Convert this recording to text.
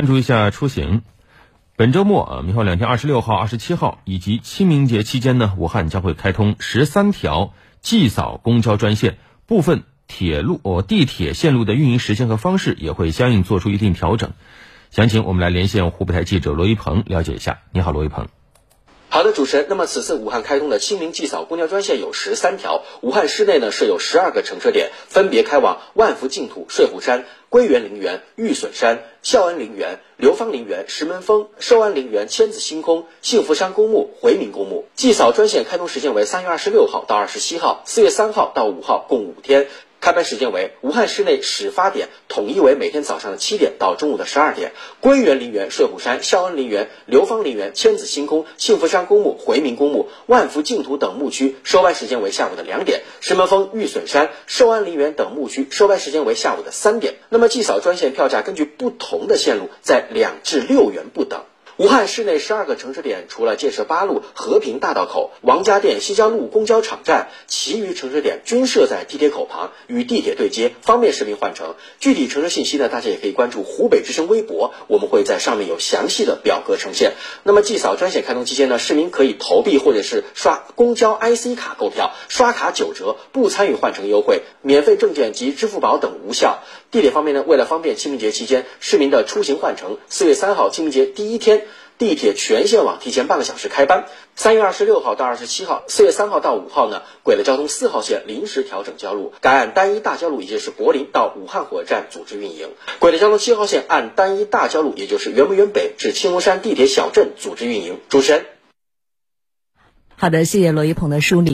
关注一下出行。本周末啊，明后两天，二十六号、二十七号以及清明节期间呢，武汉将会开通十三条祭扫公交专线，部分铁路、哦地铁线路的运营时间和方式也会相应做出一定调整。详情我们来连线湖北台记者罗一鹏了解一下。你好，罗一鹏。好的，主持人。那么此次武汉开通的清明祭扫公交专线有十三条，武汉市内呢设有十二个乘车点，分别开往万福净土、睡虎山、归园陵园、玉笋山、孝安陵园、流芳陵园、石门峰、寿安陵园、千子星空、幸福山公墓、回民公墓。祭扫专线开通时间为三月二十六号到二十七号，四月三号到五号，共五天。开班时间为武汉市内始发点统一为每天早上的七点到中午的十二点。归园陵园、睡虎山、孝恩陵园、流芳陵园、千子星空、幸福山公墓、回民公墓、万福净土等墓区收班时间为下午的两点。石门峰、玉笋山、寿安陵园等墓区收班时间为下午的三点。那么祭扫专线票价根据不同的线路在两至六元不等。武汉市内十二个城市点，除了建设八路和平大道口、王家店西郊路公交场站，其余城市点均设在地铁口旁，与地铁对接，方便市民换乘。具体乘车信息呢，大家也可以关注湖北之声微博，我们会在上面有详细的表格呈现。那么，祭扫专线开通期间呢，市民可以投币或者是刷公交 IC 卡购票，刷卡九折，不参与换乘优惠，免费证件及支付宝等无效。地铁方面呢，为了方便清明节期间市民的出行换乘，四月三号清明节第一天。地铁全线网提前半个小时开班。三月二十六号到二十七号，四月三号到五号呢，轨道交通四号线临时调整交路，改按单一大交路，也就是柏林到武汉火车站组织运营；轨道交通七号线按单一大交路，也就是园博园北至青龙山地铁小镇组织运营。主持人，好的，谢谢罗一鹏的梳理。